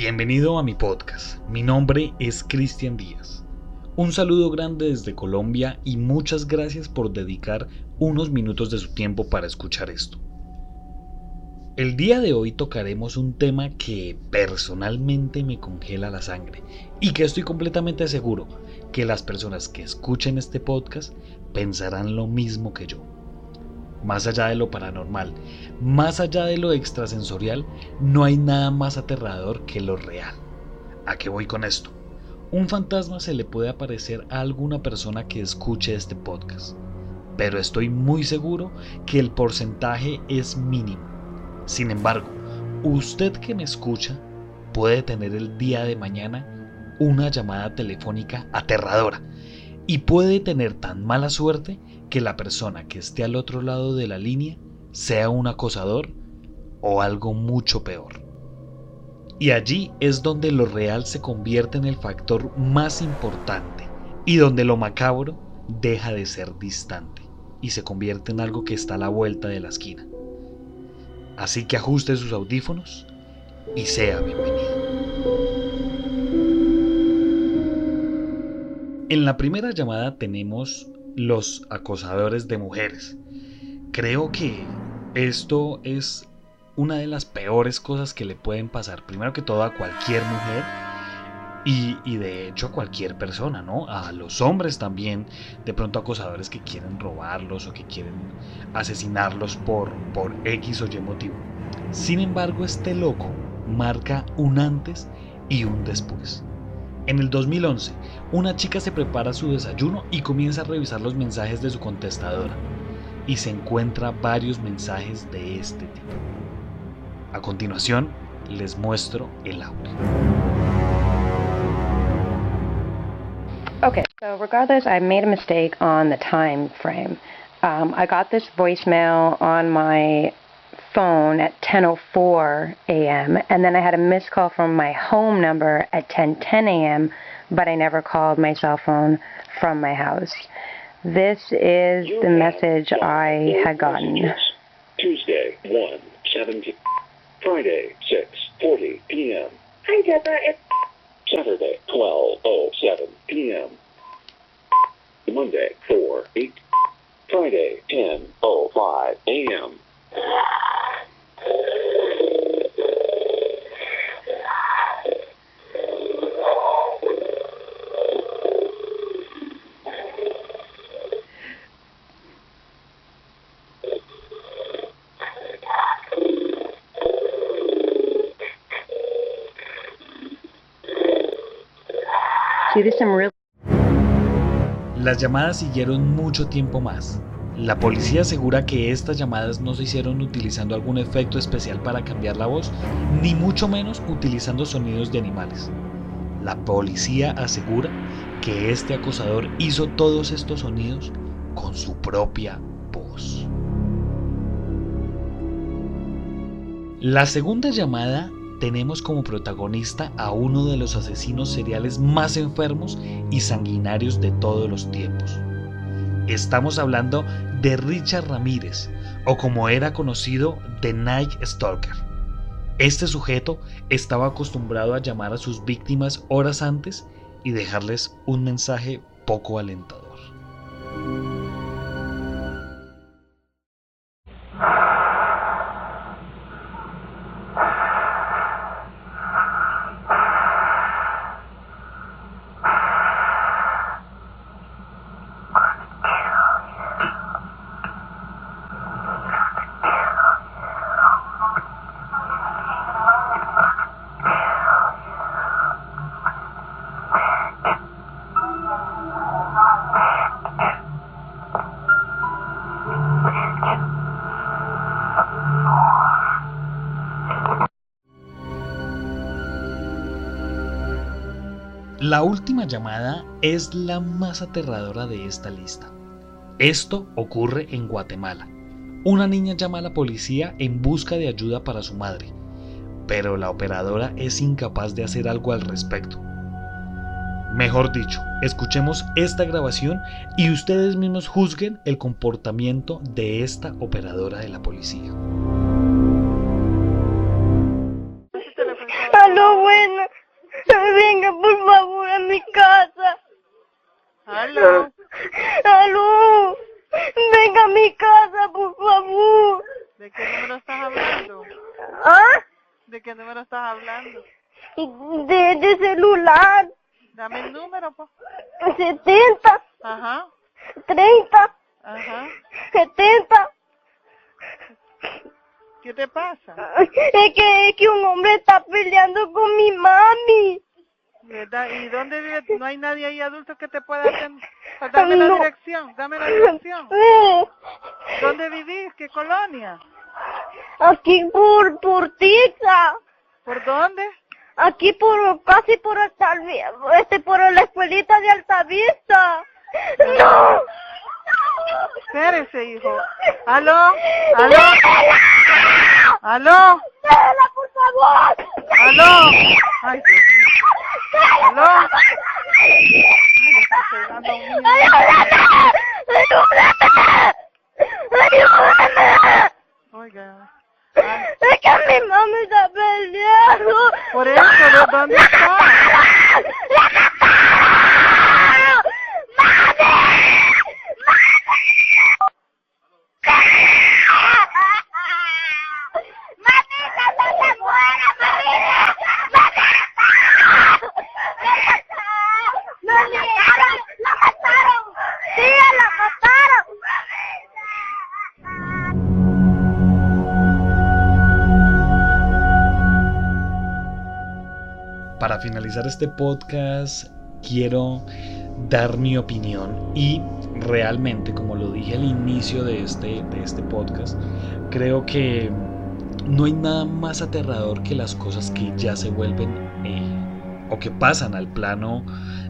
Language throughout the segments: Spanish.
Bienvenido a mi podcast. Mi nombre es Cristian Díaz. Un saludo grande desde Colombia y muchas gracias por dedicar unos minutos de su tiempo para escuchar esto. El día de hoy tocaremos un tema que personalmente me congela la sangre y que estoy completamente seguro que las personas que escuchen este podcast pensarán lo mismo que yo. Más allá de lo paranormal, más allá de lo extrasensorial, no hay nada más aterrador que lo real. ¿A qué voy con esto? Un fantasma se le puede aparecer a alguna persona que escuche este podcast, pero estoy muy seguro que el porcentaje es mínimo. Sin embargo, usted que me escucha puede tener el día de mañana una llamada telefónica aterradora y puede tener tan mala suerte que la persona que esté al otro lado de la línea sea un acosador o algo mucho peor. Y allí es donde lo real se convierte en el factor más importante y donde lo macabro deja de ser distante y se convierte en algo que está a la vuelta de la esquina. Así que ajuste sus audífonos y sea bienvenido. En la primera llamada tenemos los acosadores de mujeres. Creo que esto es una de las peores cosas que le pueden pasar, primero que todo a cualquier mujer y, de hecho a cualquier persona, ¿no? A los hombres también, de pronto acosadores que quieren robarlos o que quieren asesinarlos por, por X o Y motivo. Sin embargo, este loco marca un antes y un después. En el 2011, una chica se prepara su desayuno y comienza a revisar los mensajes de su contestadora y se encuentra varios mensajes de este tipo. A continuación, les muestro el audio. Okay, so regardless, I made a mistake on the time frame. Um, I got this voicemail on my phone at 10:04 a.m. and then I had a missed call from my home number at 10:10 a.m. but I never called my cell phone from my house. This is the message I had gotten. Tuesday, 1, 17. Friday, 6.40 p.m. Hi, Deborah. It's Saturday, 12.07 p.m. Monday, 4, 8. Friday, 10.05 a.m. Las llamadas siguieron mucho tiempo más. La policía asegura que estas llamadas no se hicieron utilizando algún efecto especial para cambiar la voz, ni mucho menos utilizando sonidos de animales. La policía asegura que este acosador hizo todos estos sonidos con su propia voz. La segunda llamada tenemos como protagonista a uno de los asesinos seriales más enfermos y sanguinarios de todos los tiempos. Estamos hablando de Richard Ramírez, o como era conocido, The Night Stalker. Este sujeto estaba acostumbrado a llamar a sus víctimas horas antes y dejarles un mensaje poco alentador. La última llamada es la más aterradora de esta lista. Esto ocurre en Guatemala. Una niña llama a la policía en busca de ayuda para su madre, pero la operadora es incapaz de hacer algo al respecto. Mejor dicho, escuchemos esta grabación y ustedes mismos juzguen el comportamiento de esta operadora de la policía. ¿De qué número estás hablando? ¿Ah? ¿De qué número estás hablando? De, de celular. Dame el número, pues. 70, Ajá, 30, ajá. 70. ¿Qué te pasa? Es que, es que un hombre está peleando con mi mami. ¿Verdad? ¿Y dónde vive? No hay nadie ahí adulto que te pueda atender. Dame la dirección, dame la dirección. ¿Dónde vivís? ¿Qué colonia? Aquí por, por Tiza. ¿Por dónde? Aquí por, casi por Altavista, este, por la escuelita de Altavista. ¡No! Espérese, hijo. ¿Aló? ¿Aló? ¿Aló? ¡Déjala, por favor! ¿Aló? Ay, Dios mío. ¿Aló? Ay, le está pegando a un niño. ¡Ayúdame! ¡Ayúdame! Oiga. Ay, Es mamá está peleando. por eso, ¿de dónde está? Finalizar este podcast, quiero dar mi opinión y realmente, como lo dije al inicio de este, de este podcast, creo que no hay nada más aterrador que las cosas que ya se vuelven eh, o que pasan al plano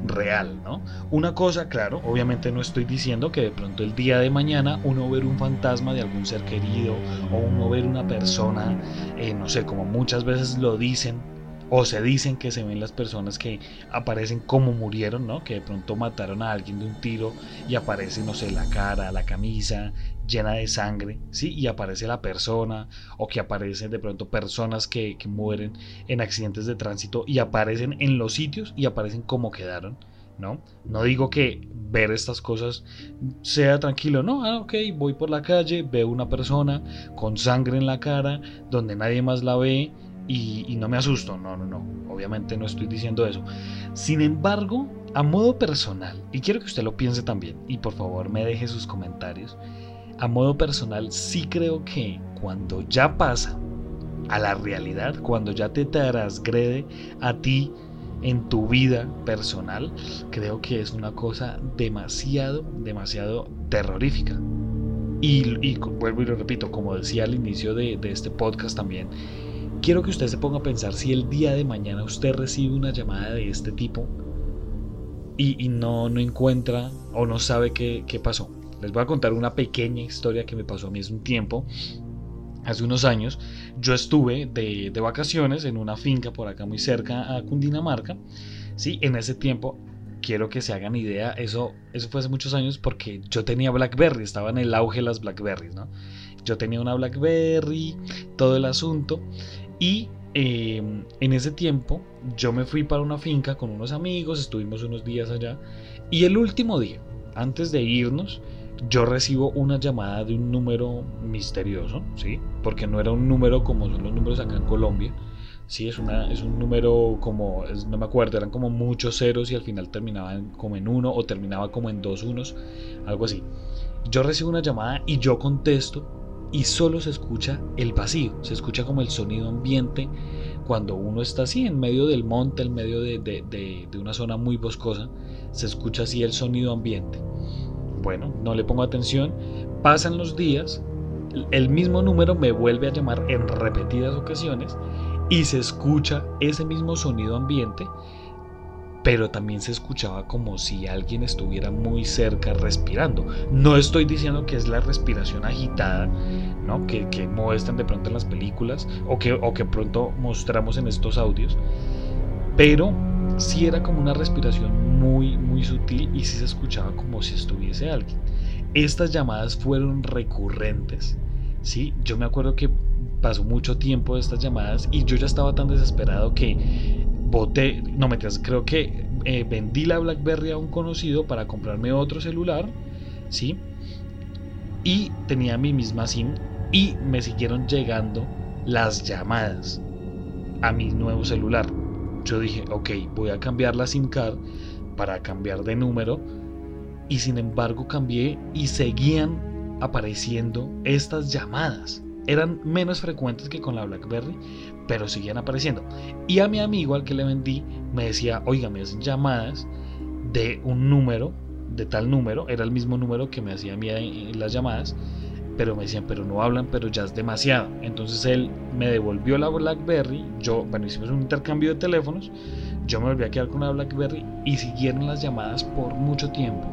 real, ¿no? Una cosa, claro, obviamente no estoy diciendo que de pronto el día de mañana uno ver un fantasma de algún ser querido o uno ver una persona, eh, no sé, como muchas veces lo dicen o se dicen que se ven las personas que aparecen como murieron, ¿no? Que de pronto mataron a alguien de un tiro y aparece, no sé, la cara, la camisa llena de sangre, ¿sí? Y aparece la persona o que aparecen de pronto personas que, que mueren en accidentes de tránsito y aparecen en los sitios y aparecen como quedaron, ¿no? No digo que ver estas cosas sea tranquilo, no, ah, ok, voy por la calle, veo una persona con sangre en la cara, donde nadie más la ve, y, no me asusto, no, no, no, obviamente no estoy diciendo eso. Sin embargo, a modo personal, y quiero que usted lo piense también, y por favor me deje sus comentarios, a modo personal sí creo que cuando ya pasa a la realidad, cuando ya te transgrede a ti en tu vida personal, creo que es una cosa demasiado, demasiado terrorífica. Y, y vuelvo y lo repito, como decía al inicio de, de este podcast también, quiero que usted se ponga a pensar si el día de mañana usted recibe una llamada de este tipo y, no, no encuentra o no sabe qué, qué, pasó. Les voy a contar una pequeña historia que me pasó a mí hace un tiempo. Hace unos años yo estuve de, de vacaciones en una finca por acá muy cerca a Cundinamarca. Sí, en ese tiempo quiero que se hagan idea, eso, eso fue hace muchos años porque yo tenía Blackberry, estaba en el auge de las Blackberries, ¿no? Yo tenía una Blackberry, todo el asunto, y eh, en ese tiempo yo me fui para una finca con unos amigos, estuvimos unos días allá, y el último día, antes de irnos, yo recibo una llamada de un número misterioso, ¿sí? Porque no era un número como son los números acá en Colombia, Sí, es, una, es un número como, no me acuerdo, eran como muchos ceros y al final terminaban como en uno o terminaba como en dos unos, algo así. Yo recibo una llamada y yo contesto y solo se escucha el vacío, se escucha como el sonido ambiente cuando uno está así en medio del monte, en medio de, de, de, de una zona muy boscosa, se escucha así el sonido ambiente. Bueno, no le pongo atención, pasan los días, el mismo número me vuelve a llamar en repetidas ocasiones y se escucha ese mismo sonido ambiente, pero también se escuchaba como si alguien estuviera muy cerca respirando. No estoy diciendo que es la respiración agitada, ¿no? que, que muestran de pronto en las películas o que, o que pronto mostramos en estos audios, pero sí era como una respiración muy, muy sutil y sí se escuchaba como si estuviese alguien. Estas llamadas fueron recurrentes. Sí, yo me acuerdo que pasó mucho tiempo de estas llamadas y yo ya estaba tan desesperado que boté, no me creo que eh, vendí la BlackBerry a un conocido para comprarme otro celular, ¿sí? Y tenía mi misma SIM y me siguieron llegando las llamadas a mi nuevo celular. Yo dije, ok, voy a cambiar la SIM card para cambiar de número y sin embargo cambié y seguían apareciendo estas llamadas. Eran menos frecuentes que con la BlackBerry, pero seguían apareciendo. Y a mi amigo al que le vendí me decía, oiga, me hacen llamadas de un número, de tal número, era el mismo número que me hacía a mí las llamadas, pero me decían, pero no hablan, pero ya es demasiado. Entonces él me devolvió la BlackBerry, yo, bueno, hicimos un intercambio de teléfonos, yo me volví a quedar con la BlackBerry y siguieron las llamadas por mucho tiempo,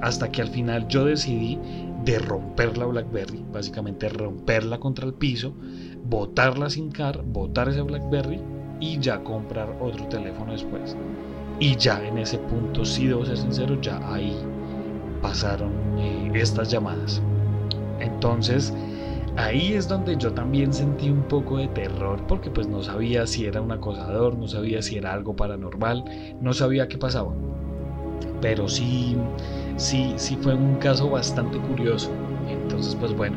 hasta que al final yo decidí de romper la BlackBerry, básicamente romperla contra el piso, botarla sin car, botar esa BlackBerry y ya comprar otro teléfono después. Y ya en ese punto, si debo ser sincero, ya ahí pasaron eh, estas llamadas. Entonces, ahí es donde yo también sentí un poco de terror porque pues no sabía si era un acosador, no sabía si era algo paranormal, no sabía qué pasaba. Pero sí, sí, sí fue un caso bastante curioso. Entonces, pues bueno,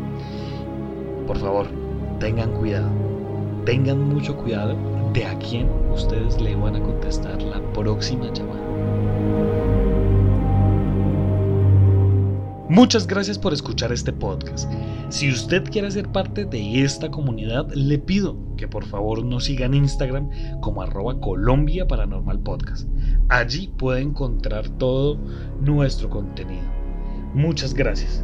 por favor, tengan cuidado. Tengan mucho cuidado de a quién ustedes le van a contestar la próxima llamada. Muchas gracias por escuchar este podcast. Si usted quiere ser parte de esta comunidad, le pido que por favor nos siga en Instagram como arroba Colombia Paranormal Podcast. Allí puede encontrar todo nuestro contenido. Muchas gracias.